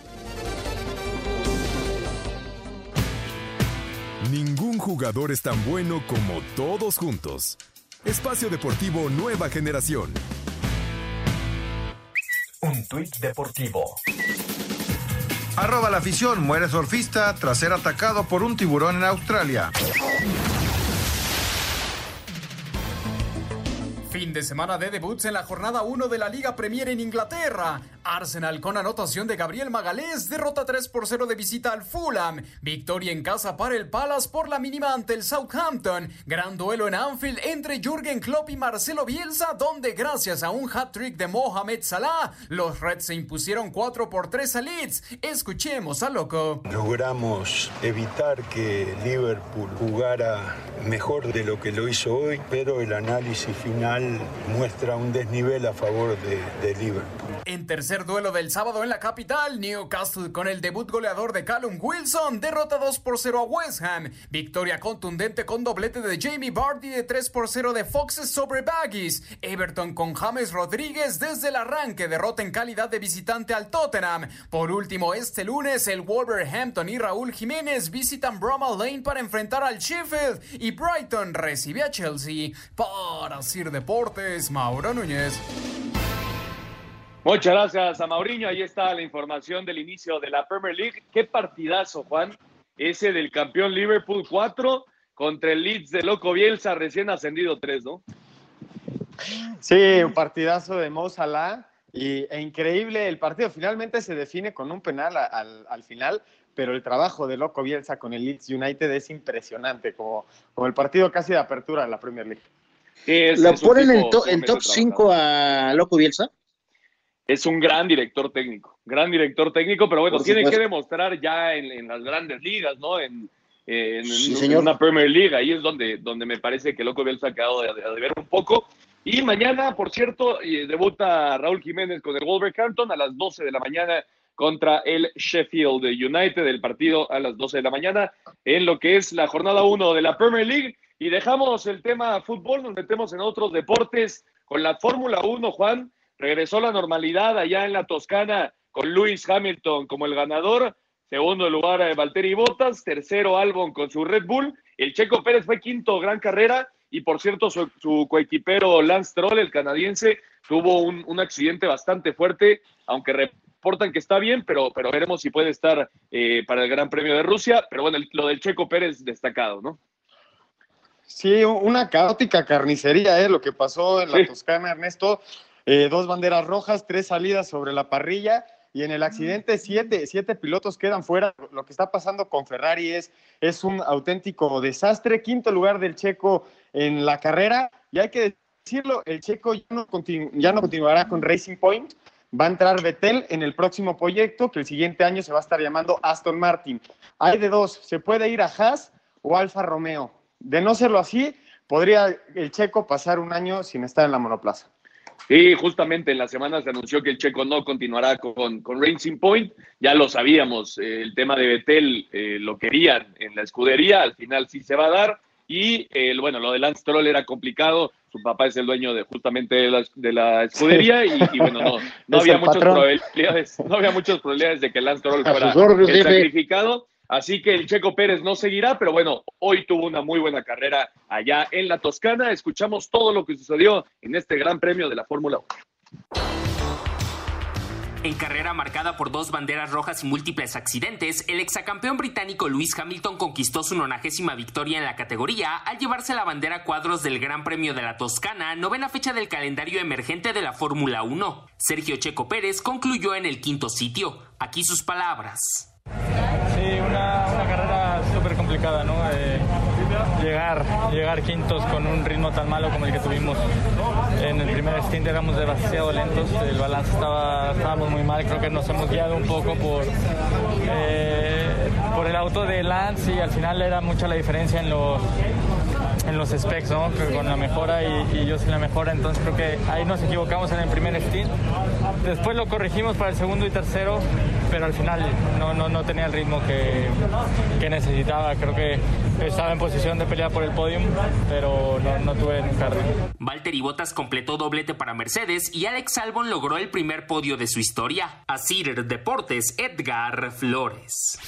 Ningún jugador es tan bueno como todos juntos. Espacio Deportivo Nueva Generación. Un tuit deportivo. Arroba la afición, muere surfista tras ser atacado por un tiburón en Australia. De semana de debuts en la jornada 1 de la Liga Premier en Inglaterra. Arsenal con anotación de Gabriel Magalés derrota 3 por 0 de visita al Fulham. Victoria en casa para el Palace por la mínima ante el Southampton. Gran duelo en Anfield entre Jürgen Klopp y Marcelo Bielsa, donde gracias a un hat-trick de Mohamed Salah, los Reds se impusieron 4 por 3 a Leeds. Escuchemos a Loco. Logramos evitar que Liverpool jugara mejor de lo que lo hizo hoy, pero el análisis final muestra un desnivel a favor de, Liverpool. En tercer duelo del sábado en la capital, Newcastle con el debut goleador de Callum Wilson derrota 2 por 0 a West Ham. Victoria contundente con doblete de Jamie Vardy de 3 por 0 de Foxes sobre Baggies. Everton con James Rodríguez desde el arranque derrota en calidad de visitante al Tottenham. Por último, este lunes el Wolverhampton y Raúl Jiménez visitan Bramall Lane para enfrentar al Sheffield y Brighton recibe a Chelsea. Para Sir Deportes, Mauro Núñez. Muchas gracias a Mauriño. Ahí está la información del inicio de la Premier League. Qué partidazo, Juan. Ese del campeón Liverpool 4 contra el Leeds de Loco Bielsa, recién ascendido 3, ¿no? Sí, un partidazo de Mo Salah y, e increíble el partido. Finalmente se define con un penal a- al, al final, pero el trabajo de Loco Bielsa con el Leeds United es impresionante, como, como el partido casi de apertura de la Premier League. Es- ¿Lo es ponen en, to- en top 5 a Loco Bielsa? Es un gran director técnico, gran director técnico, pero bueno, Por tiene que demostrar ya en, en las grandes ligas, ¿no? En, en- Sí, una Premier League, ahí es donde, donde me parece que Loco Bielsa ha quedado de, de ver un poco. Y mañana, por cierto, debuta Raúl Jiménez con el Wolverhampton a las 12 de la mañana contra el Sheffield United, el partido a las 12 de la mañana, en lo que es la jornada 1 de la Premier League. Y dejamos el tema fútbol, nos metemos en otros deportes con la Fórmula 1, Juan. Regresó la normalidad allá en la Toscana con Lewis Hamilton como el ganador. Segundo lugar, eh, Valtteri Bottas. Tercero, Albon con su Red Bull. El Checo Pérez fue quinto, gran carrera. Y por cierto, su, su coequipero Lance Troll, el canadiense, tuvo un, accidente bastante fuerte, aunque reportan que está bien, pero, pero veremos si puede estar eh, para el Gran Premio de Rusia. Pero bueno, lo del Checo Pérez destacado, ¿no? Sí, una caótica carnicería, ¿eh? Lo que pasó en la Toscana, Ernesto. Eh, dos banderas rojas, tres salidas sobre la parrilla y en el accidente siete, siete pilotos quedan fuera. Lo que está pasando con Ferrari es, es un auténtico desastre. Quinto lugar del checo en la carrera y hay que decirlo, el checo ya no, ya no continuará con Racing Point. Va a entrar Vettel en el próximo proyecto que el siguiente año se va a estar llamando Aston Martin. Hay de dos, se puede ir a Haas o Alfa Romeo. De no serlo así, podría el checo pasar un año sin estar en la monoplaza. Sí, justamente en la semana se anunció que el checo no continuará con, con Racing Point. Ya lo sabíamos, eh, el tema de Betel eh, lo querían en la escudería, al final sí se va a dar. Y eh, bueno, lo de Lance Troll era complicado. Su papá es el dueño de justamente de la, de la escudería y, y, bueno, no, no había muchas probabilidades, no había muchas probabilidades de que Lance Troll fuera el sacrificado. Así que el Checo Pérez no seguirá, pero bueno, hoy tuvo una muy buena carrera allá en la Toscana. Escuchamos todo lo que sucedió en este Gran Premio de la Fórmula 1. En carrera marcada por dos banderas rojas y múltiples accidentes, el exacampeón británico Lewis Hamilton conquistó su nonagésima victoria en la categoría al llevarse la bandera cuadros del Gran Premio de la Toscana, novena fecha del calendario emergente de la Fórmula 1. Sergio Checo Pérez concluyó en el quinto sitio. Aquí sus palabras. Sí, una, carrera súper complicada, ¿no? Eh, llegar, llegar quintos con un ritmo tan malo como el que tuvimos en el primer stint, éramos demasiado lentos, el balance estaba, estábamos muy mal, creo que nos hemos guiado un poco por, eh, por el auto de Lance y al final era mucha la diferencia en los en los specs, ¿no? con la mejora y, y, yo sin la mejora, entonces creo que ahí nos equivocamos en el primer stint. Después lo corregimos para el segundo y tercero, pero al final no, no, no tenía el ritmo que, que, necesitaba. Creo que estaba en posición de pelear por el podium, pero no, no tuve nunca ritmo. Valtteri Bottas completó doblete para Mercedes y Alex Albon logró el primer podio de su historia. Asir Deportes, Edgar Flores.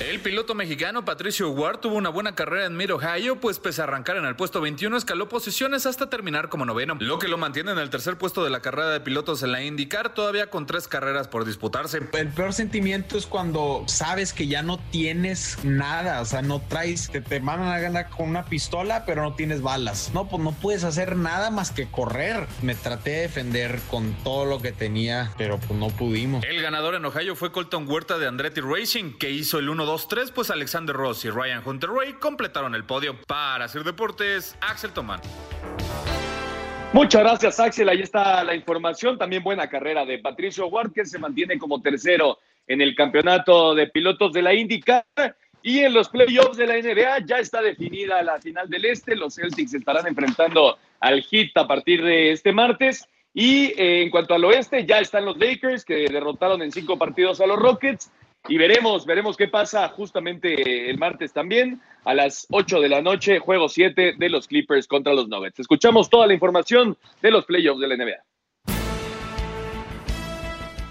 El piloto mexicano Patricio Ward tuvo una buena carrera en Mid Ohio, pues pese a arrancar en el puesto 21 escaló posiciones hasta terminar como noveno, lo que lo mantiene en el tercer puesto de la carrera de pilotos en la IndyCar, todavía con tres carreras por disputarse. El peor sentimiento es cuando sabes que ya no tienes nada, o sea, no traes, te, te mandan a ganar con una pistola, pero no tienes balas. No, pues no puedes hacer nada más que correr. Me traté de defender con todo lo que tenía, pero pues no pudimos. El ganador en Ohio fue Colton Huerta de Andretti Racing, que hizo el 1 2-3, pues Alexander Ross y Ryan Hunter Ray completaron el podio. Para hacer deportes, Axel Tomán. Muchas gracias, Axel. Ahí está la información. También buena carrera de Patricio Ward, se mantiene como tercero en el campeonato de pilotos de la IndyCar. Y en los playoffs de la NBA ya está definida la final del Este. Los Celtics estarán enfrentando al Heat a partir de este martes. Y eh, en cuanto al oeste, ya están los Lakers, que derrotaron en cinco partidos a los Rockets. Y veremos, veremos qué pasa justamente el martes también a las 8 de la noche, juego 7 de los Clippers contra los Nuggets. Escuchamos toda la información de los playoffs de la NBA.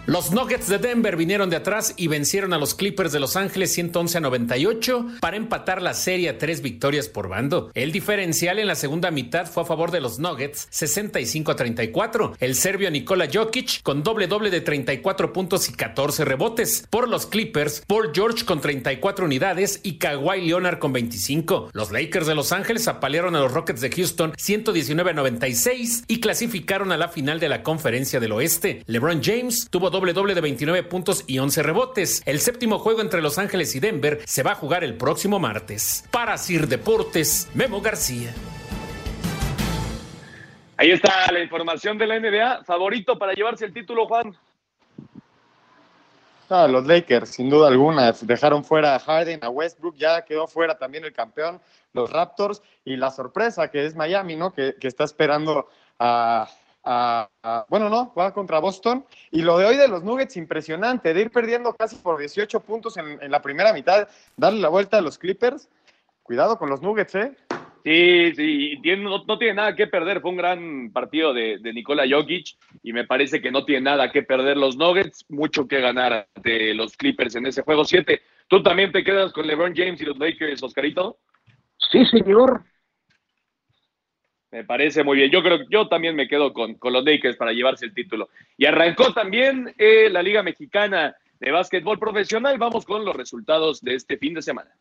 Los Nuggets de Denver vinieron de atrás y vencieron a los Clippers de Los Ángeles 111 a 98 para empatar la serie a tres victorias por bando. El diferencial en la segunda mitad fue a favor de los Nuggets 65 a 34. El serbio Nikola Jokic con doble doble de 34 puntos y 14 rebotes. Por los Clippers, Paul George con 34 unidades y Kawhi Leonard con 25. Los Lakers de Los Ángeles apalearon a los Rockets de Houston 119 a 96 y clasificaron a la final de la conferencia del oeste. LeBron James tuvo doble doble de 29 puntos y 11 rebotes. El séptimo juego entre Los Ángeles y Denver se va a jugar el próximo martes. Para Sir Deportes, Memo García. Ahí está la información de la NBA. Favorito para llevarse el título, Juan. Los Lakers, sin duda alguna, dejaron fuera a Harden, a Westbrook, ya quedó fuera también el campeón, los Raptors, y la sorpresa que es Miami, ¿no? Que, que está esperando a, a, a, bueno, no, va contra Boston. Y lo de hoy de los Nuggets, impresionante, de ir perdiendo casi por 18 puntos en, en la primera mitad, darle la vuelta a los Clippers. Cuidado con los Nuggets, ¿eh? Sí, sí, tiene, no, no, tiene nada que perder. Fue un gran partido de, de, Nikola Jokic y me parece que no tiene nada que perder los Nuggets, mucho que ganar de los Clippers en ese juego 7. ¿Tú también te quedas con LeBron James y los Lakers, Oscarito? Sí, señor. Me parece muy bien. Yo creo que yo también me quedo con, con, los Lakers para llevarse el título. Y arrancó también eh, la Liga Mexicana de Básquetbol Profesional. Vamos con los resultados de este fin de semana.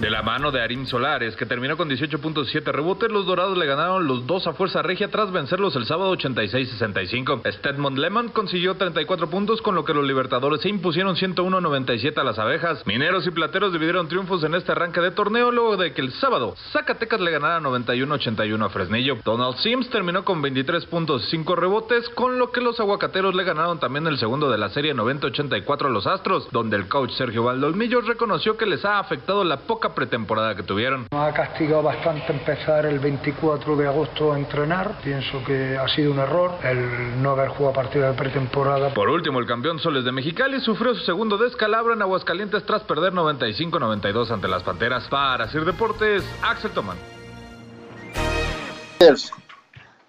De la mano de Arim Solares, que terminó con 18.7 rebotes, los Dorados le ganaron los dos a Fuerza Regia tras vencerlos el sábado 86-65. Stedmond Lemon consiguió 34 puntos, con lo que los Libertadores se impusieron 101-97 a las Abejas. Mineros y Plateros dividieron triunfos en este arranque de torneo, luego de que el sábado Zacatecas le ganara 91-81 a Fresnillo. Donald Sims terminó con 23 puntos y 5 rebotes, con lo que los Aguacateros le ganaron también el segundo de la serie 90-84 a los Astros, donde el coach Sergio Valdolmillo reconoció que les ha afectado la poca poca pretemporada que tuvieron. Nos ha castigado bastante empezar el 24 de agosto a entrenar. Pienso que ha sido un error el no haber jugado partido de pretemporada. Por último, el campeón Soles de Mexicali sufrió su segundo descalabro en Aguascalientes tras perder 95-92 ante las Panteras. Para Sir Deportes, Axel Toman.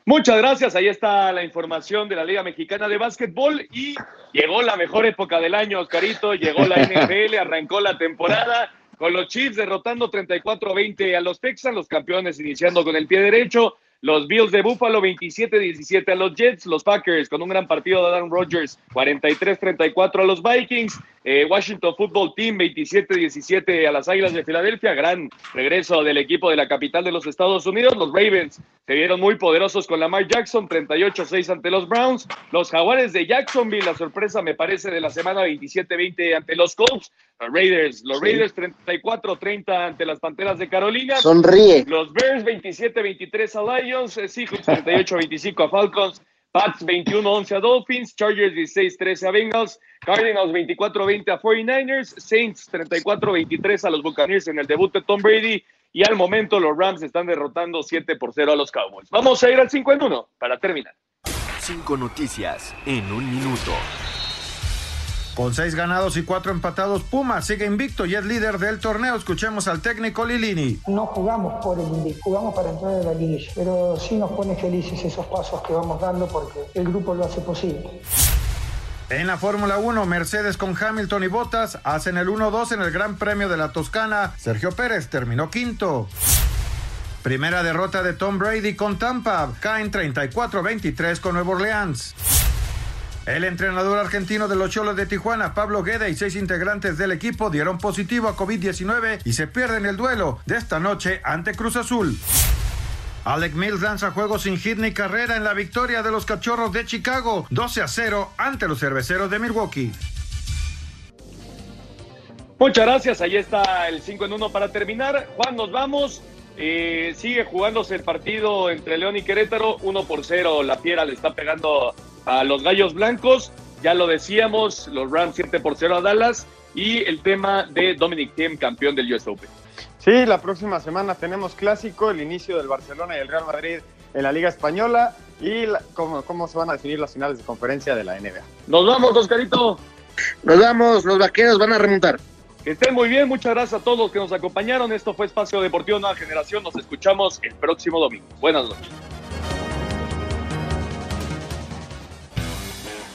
Muchas gracias. Ahí está la información de la Liga Mexicana de Básquetbol y llegó la mejor época del año, Oscarito. Llegó la NFL, arrancó la temporada con los Chiefs derrotando 34-20 a los Texans, los campeones iniciando con el pie derecho. Los Bills de Buffalo 27-17 a los Jets, los Packers con un gran partido de Aaron Rodgers 43-34 a los Vikings, eh, Washington Football Team 27-17 a las Águilas de Filadelfia, gran regreso del equipo de la capital de los Estados Unidos, los Ravens se vieron muy poderosos con Lamar Jackson 38-6 ante los Browns, los Jaguares de Jacksonville, la sorpresa me parece de la semana 27-20 ante los Colts, los Raiders, los Raiders 34-30 ante las Panteras de Carolina. Sonríe. Los Bears 27-23 a Lions, eh, Seahawks 38-25 a Falcons, Pats 21-11 a Dolphins, Chargers 16-13 a Bengals, Cardinals 24-20 a 49ers, Saints 34-23 a los Buccaneers en el debut de Tom Brady y al momento los Rams están derrotando 7 por 0 a los Cowboys. Vamos a ir al 5 en 1 para terminar. Cinco noticias en un minuto. Con seis ganados y cuatro empatados, Pumas sigue invicto y es líder del torneo. Escuchemos al técnico Lilini. No jugamos por el invicto, jugamos para entrar en la liguilla, pero sí nos pone felices esos pasos que vamos dando porque el grupo lo hace posible. En la Fórmula 1, Mercedes con Hamilton y Bottas hacen el 1-2 en el Gran Premio de la Toscana. Sergio Pérez terminó quinto. Primera derrota de Tom Brady con Tampa. Caen 34-23 con Nueva Orleans. El entrenador argentino de los Cholos de Tijuana, Pablo Gueda, y seis integrantes del equipo dieron positivo a COVID-19 y se pierden el duelo de esta noche ante Cruz Azul. Alec Mills lanza juego sin hit ni carrera en la victoria de los Cachorros de Chicago, 12 a 0 ante los Cerveceros de Milwaukee. Muchas gracias, ahí está el 5 en 1 para terminar. Juan, nos vamos. Eh, sigue jugándose el partido entre León y Querétaro, 1 por 0. La Fiera le está pegando a los Gallos Blancos. Ya lo decíamos, los Rams 7 por 0 a Dallas. Y el tema de Dominic Thiem, campeón del US Open. Sí, la próxima semana tenemos clásico, el inicio del Barcelona y el Real Madrid en la Liga Española y la- cómo, cómo se van a definir las finales de conferencia de la NBA. Nos vamos, Oscarito. Nos vamos, los vaqueros van a remontar. Que estén muy bien, muchas gracias a todos los que nos acompañaron. Esto fue Espacio Deportivo Nueva Generación. Nos escuchamos el próximo domingo. Buenas noches.